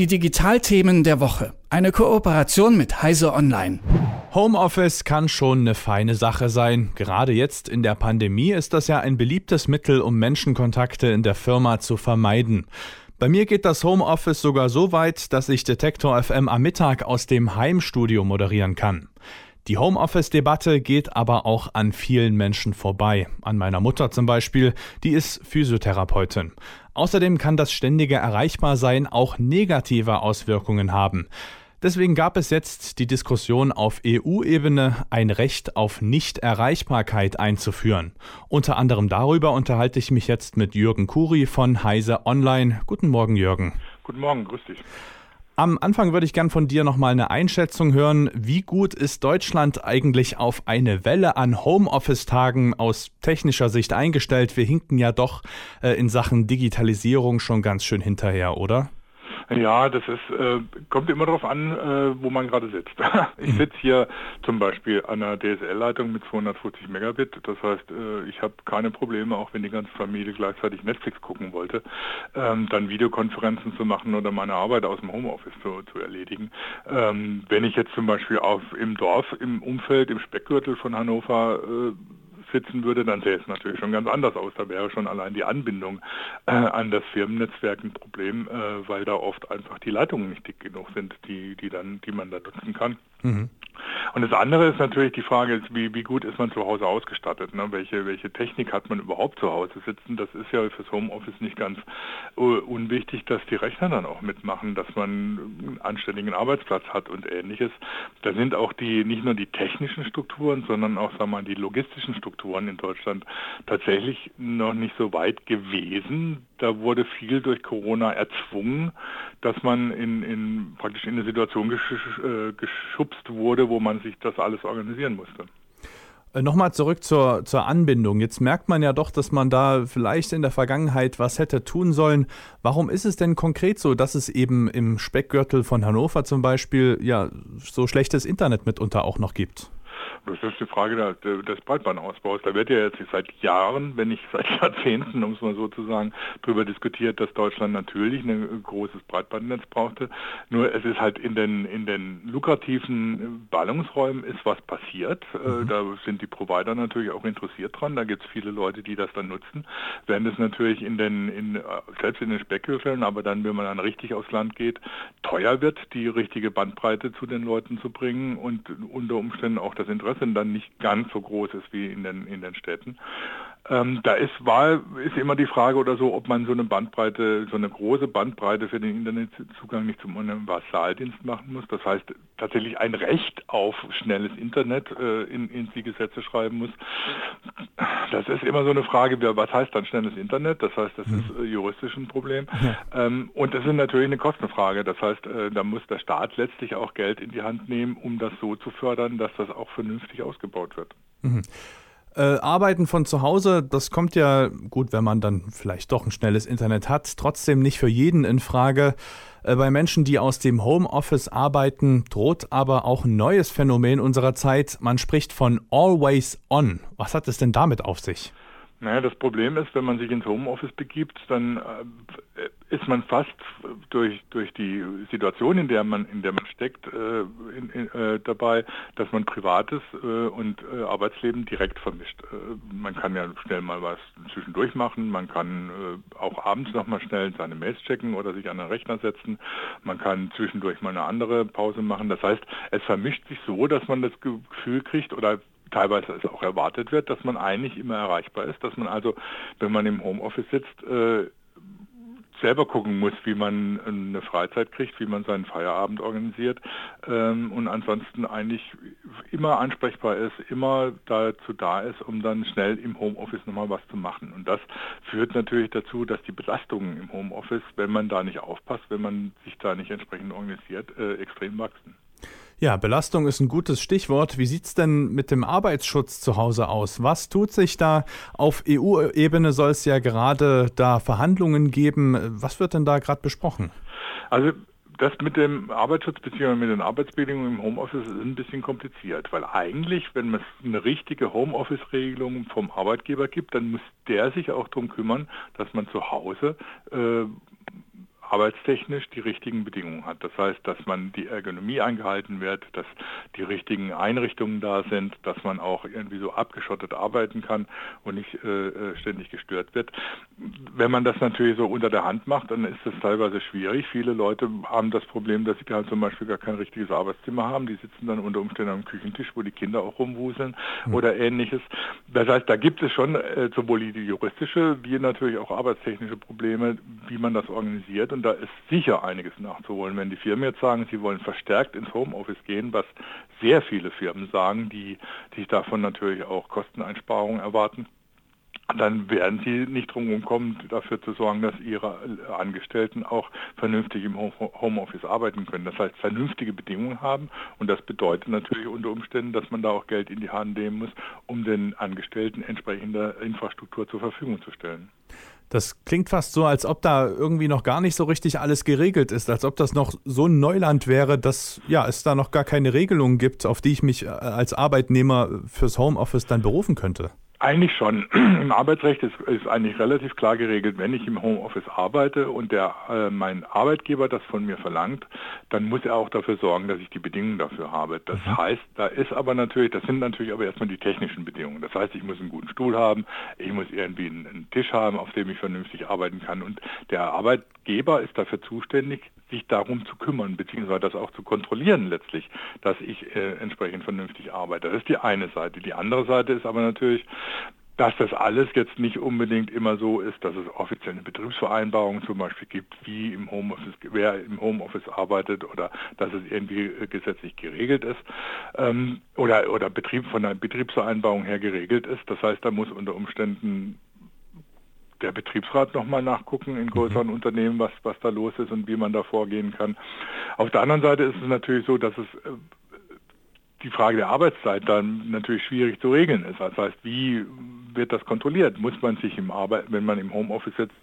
Die Digitalthemen der Woche. Eine Kooperation mit Heise Online. Homeoffice kann schon eine feine Sache sein. Gerade jetzt in der Pandemie ist das ja ein beliebtes Mittel, um Menschenkontakte in der Firma zu vermeiden. Bei mir geht das Homeoffice sogar so weit, dass ich Detektor FM am Mittag aus dem Heimstudio moderieren kann. Die Homeoffice-Debatte geht aber auch an vielen Menschen vorbei. An meiner Mutter zum Beispiel, die ist Physiotherapeutin. Außerdem kann das ständige Erreichbarsein auch negative Auswirkungen haben. Deswegen gab es jetzt die Diskussion auf EU-Ebene, ein Recht auf Nichterreichbarkeit einzuführen. Unter anderem darüber unterhalte ich mich jetzt mit Jürgen Kuri von Heise Online. Guten Morgen, Jürgen. Guten Morgen, grüß dich. Am Anfang würde ich gern von dir nochmal eine Einschätzung hören. Wie gut ist Deutschland eigentlich auf eine Welle an Homeoffice-Tagen aus technischer Sicht eingestellt? Wir hinken ja doch äh, in Sachen Digitalisierung schon ganz schön hinterher, oder? Ja, das ist, äh, kommt immer darauf an, äh, wo man gerade sitzt. ich sitze hier zum Beispiel an einer DSL-Leitung mit 250 Megabit. Das heißt, äh, ich habe keine Probleme, auch wenn die ganze Familie gleichzeitig Netflix gucken wollte, ähm, dann Videokonferenzen zu machen oder meine Arbeit aus dem Homeoffice zu, zu erledigen. Ähm, wenn ich jetzt zum Beispiel auf, im Dorf, im Umfeld, im Speckgürtel von Hannover äh, sitzen würde, dann sähe es natürlich schon ganz anders aus. Da wäre schon allein die Anbindung äh, an das Firmennetzwerk ein Problem, äh, weil da oft einfach die Leitungen nicht dick genug sind, die, die, dann, die man da nutzen kann. Mhm. Und das andere ist natürlich die Frage, wie, wie gut ist man zu Hause ausgestattet? Ne? Welche, welche Technik hat man überhaupt zu Hause sitzen? Das ist ja fürs Homeoffice nicht ganz unwichtig, dass die Rechner dann auch mitmachen, dass man einen anständigen Arbeitsplatz hat und ähnliches. Da sind auch die nicht nur die technischen Strukturen, sondern auch sagen wir mal, die logistischen Strukturen in Deutschland tatsächlich noch nicht so weit gewesen. Da wurde viel durch Corona erzwungen, dass man in, in praktisch in eine Situation gesch äh, geschubst wurde, wo man sich das alles organisieren musste. Äh, nochmal zurück zur, zur Anbindung. Jetzt merkt man ja doch, dass man da vielleicht in der Vergangenheit was hätte tun sollen. Warum ist es denn konkret so, dass es eben im Speckgürtel von Hannover zum Beispiel ja so schlechtes Internet mitunter auch noch gibt? Das ist die Frage des Breitbandausbaus. Da wird ja jetzt seit Jahren, wenn nicht seit Jahrzehnten, um es mal so zu sagen, darüber diskutiert, dass Deutschland natürlich ein großes Breitbandnetz brauchte. Nur es ist halt in den, in den lukrativen Ballungsräumen ist was passiert. Äh, mhm. Da sind die Provider natürlich auch interessiert dran. Da gibt es viele Leute, die das dann nutzen. Während es natürlich in den, in, selbst in den Speckhöfeln, aber dann, wenn man dann richtig aufs Land geht, teuer wird, die richtige Bandbreite zu den Leuten zu bringen und unter Umständen auch das Interesse Interesse dann nicht ganz so groß ist wie in den, in den Städten. Ähm, da ist, war, ist immer die Frage oder so, ob man so eine Bandbreite, so eine große Bandbreite für den Internetzugang nicht zum Universaldienst machen muss. Das heißt, tatsächlich ein Recht auf schnelles Internet äh, in, in die Gesetze schreiben muss. Das ist immer so eine Frage, was heißt dann schnelles Internet? Das heißt, das ist äh, juristisch ein Problem. Ähm, und das ist natürlich eine Kostenfrage. Das heißt, äh, da muss der Staat letztlich auch Geld in die Hand nehmen, um das so zu fördern, dass das auch vernünftig ausgebaut wird. Mhm. Äh, Arbeiten von zu Hause, das kommt ja gut, wenn man dann vielleicht doch ein schnelles Internet hat, trotzdem nicht für jeden in Frage. Äh, bei Menschen, die aus dem Homeoffice arbeiten, droht aber auch ein neues Phänomen unserer Zeit. Man spricht von Always On. Was hat es denn damit auf sich? Naja, das Problem ist, wenn man sich ins Homeoffice begibt, dann äh, ist man fast durch, durch die Situation, in der man, in der man steckt, äh, in, in, äh, dabei, dass man Privates äh, und äh, Arbeitsleben direkt vermischt. Äh, man kann ja schnell mal was zwischendurch machen, man kann auch abends nochmal schnell seine Mails checken oder sich an den Rechner setzen, man kann zwischendurch mal eine andere Pause machen. Das heißt, es vermischt sich so, dass man das Gefühl kriegt oder teilweise es auch erwartet wird, dass man eigentlich immer erreichbar ist, dass man also, wenn man im Homeoffice sitzt, äh, selber gucken muss, wie man eine Freizeit kriegt, wie man seinen Feierabend organisiert ähm, und ansonsten eigentlich immer ansprechbar ist, immer dazu da ist, um dann schnell im Homeoffice nochmal was zu machen. Und das führt natürlich dazu, dass die Belastungen im Homeoffice, wenn man da nicht aufpasst, wenn man sich da nicht entsprechend organisiert, äh, extrem wachsen. Ja, Belastung ist ein gutes Stichwort. Wie sieht es denn mit dem Arbeitsschutz zu Hause aus? Was tut sich da? Auf EU-Ebene soll es ja gerade da Verhandlungen geben. Was wird denn da gerade besprochen? Also das mit dem Arbeitsschutz bzw. mit den Arbeitsbedingungen im Homeoffice ist ein bisschen kompliziert, weil eigentlich, wenn es eine richtige Homeoffice-Regelung vom Arbeitgeber gibt, dann muss der sich auch darum kümmern, dass man zu Hause äh, arbeitstechnisch die richtigen Bedingungen hat. Das heißt, dass man die Ergonomie eingehalten wird, dass die richtigen Einrichtungen da sind, dass man auch irgendwie so abgeschottet arbeiten kann und nicht äh, äh ständig gestört wird. Wenn man das natürlich so unter der Hand macht, dann ist das teilweise schwierig. Viele Leute haben das Problem, dass sie halt zum Beispiel gar kein richtiges Arbeitszimmer haben. Die sitzen dann unter Umständen am Küchentisch, wo die Kinder auch rumwuseln mhm. oder ähnliches. Das heißt, da gibt es schon äh, sowohl die juristische wie natürlich auch arbeitstechnische Probleme, wie man das organisiert. Und da ist sicher einiges nachzuholen. Wenn die Firmen jetzt sagen, sie wollen verstärkt ins Homeoffice gehen, was sehr viele Firmen sagen, die sich davon natürlich auch Kosteneinsparungen erwarten, dann werden sie nicht drum kommen, dafür zu sorgen, dass ihre Angestellten auch vernünftig im Homeoffice arbeiten können. Das heißt, vernünftige Bedingungen haben und das bedeutet natürlich unter Umständen, dass man da auch Geld in die Hand nehmen muss, um den Angestellten entsprechende Infrastruktur zur Verfügung zu stellen. Das klingt fast so, als ob da irgendwie noch gar nicht so richtig alles geregelt ist, als ob das noch so ein Neuland wäre, dass ja, es da noch gar keine Regelungen gibt, auf die ich mich äh, als Arbeitnehmer fürs Homeoffice dann berufen könnte. Eigentlich schon. Im Arbeitsrecht ist, ist, eigentlich relativ klar geregelt, wenn ich im Homeoffice arbeite und der, äh, mein Arbeitgeber das von mir verlangt, dann muss er auch dafür sorgen, dass ich die Bedingungen dafür habe. Das mhm. heißt, da ist aber natürlich, das sind natürlich aber erstmal die technischen Bedingungen. Das heißt, ich muss einen guten Stuhl haben, ich muss irgendwie einen, einen Tisch haben, auf dem ich vernünftig arbeiten kann. Und der Arbeitgeber ist dafür zuständig, sich darum zu kümmern, beziehungsweise das auch zu kontrollieren letztlich, dass ich äh, entsprechend vernünftig arbeite. Das ist die eine Seite. Die andere Seite ist aber natürlich, dass das alles jetzt nicht unbedingt immer so ist, dass es offiziell eine Betriebsvereinbarung zum Beispiel gibt, wie im Homeoffice, wer im Homeoffice arbeitet oder dass es irgendwie äh, gesetzlich geregelt ist ähm, oder, oder Betrieb von einer Betriebsvereinbarung her geregelt ist. Das heißt, da muss unter Umständen der Betriebsrat nochmal nachgucken in größeren mhm. Unternehmen, was, was da los ist und wie man da vorgehen kann. Auf der anderen Seite ist es natürlich so, dass es äh, die Frage der Arbeitszeit dann natürlich schwierig zu regeln ist. Das heißt, wie wird das kontrolliert? Muss man sich im Arbeit, wenn man im Homeoffice sitzt,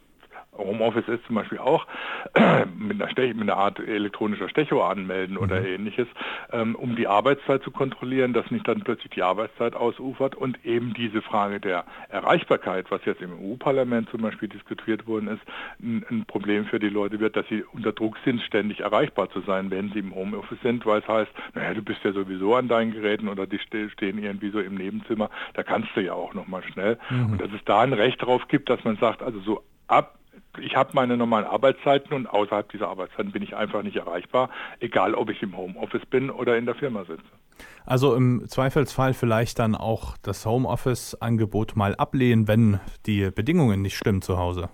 Homeoffice ist zum Beispiel auch mit einer, Stech, mit einer Art elektronischer Stechuhr anmelden oder mhm. ähnliches, ähm, um die Arbeitszeit zu kontrollieren, dass nicht dann plötzlich die Arbeitszeit ausufert und eben diese Frage der Erreichbarkeit, was jetzt im EU-Parlament zum Beispiel diskutiert worden ist, ein, ein, Problem für die Leute wird, dass sie unter Druck sind, ständig erreichbar zu sein, wenn sie im Homeoffice sind, weil es heißt, naja, du bist ja sowieso an deinen Geräten oder die stehen irgendwie so im Nebenzimmer, da kannst du ja auch nochmal schnell. Mhm. Und dass es da ein Recht darauf gibt, dass man sagt, also so ab ich habe meine normalen Arbeitszeiten und außerhalb dieser Arbeitszeiten bin ich einfach nicht erreichbar, egal ob ich im Homeoffice bin oder in der Firma sitze. Also im Zweifelsfall vielleicht dann auch das Homeoffice-Angebot mal ablehnen, wenn die Bedingungen nicht stimmen zu Hause.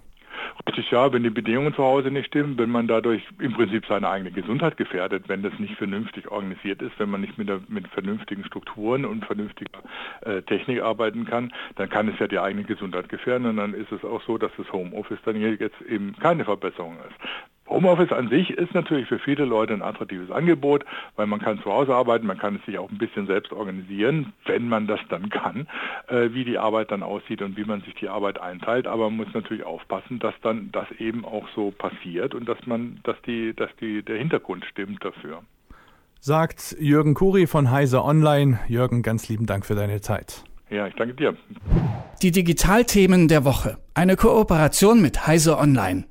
Richtig, ja, wenn die Bedingungen zu Hause nicht stimmen, wenn man dadurch im Prinzip seine eigene Gesundheit gefährdet, wenn das nicht vernünftig organisiert ist, wenn man nicht mit, der, mit vernünftigen Strukturen und vernünftiger äh, Technik arbeiten kann, dann kann es ja die eigene Gesundheit gefährden und dann ist es auch so, dass das Homeoffice dann jetzt eben keine Verbesserung ist. Homeoffice an sich ist natürlich für viele Leute ein attraktives Angebot, weil man kann zu Hause arbeiten, man kann es sich auch ein bisschen selbst organisieren, wenn man das dann kann, äh, wie die Arbeit dann aussieht und wie man sich die Arbeit einteilt. Aber man muss natürlich aufpassen, dass dann das eben auch so passiert und dass man, dass die, dass die, der Hintergrund stimmt dafür. Sagt Jürgen Kuri von Heise Online. Jürgen, ganz lieben Dank für deine Zeit. Ja, ich danke dir. Die Digitalthemen der Woche. Eine Kooperation mit Heise Online.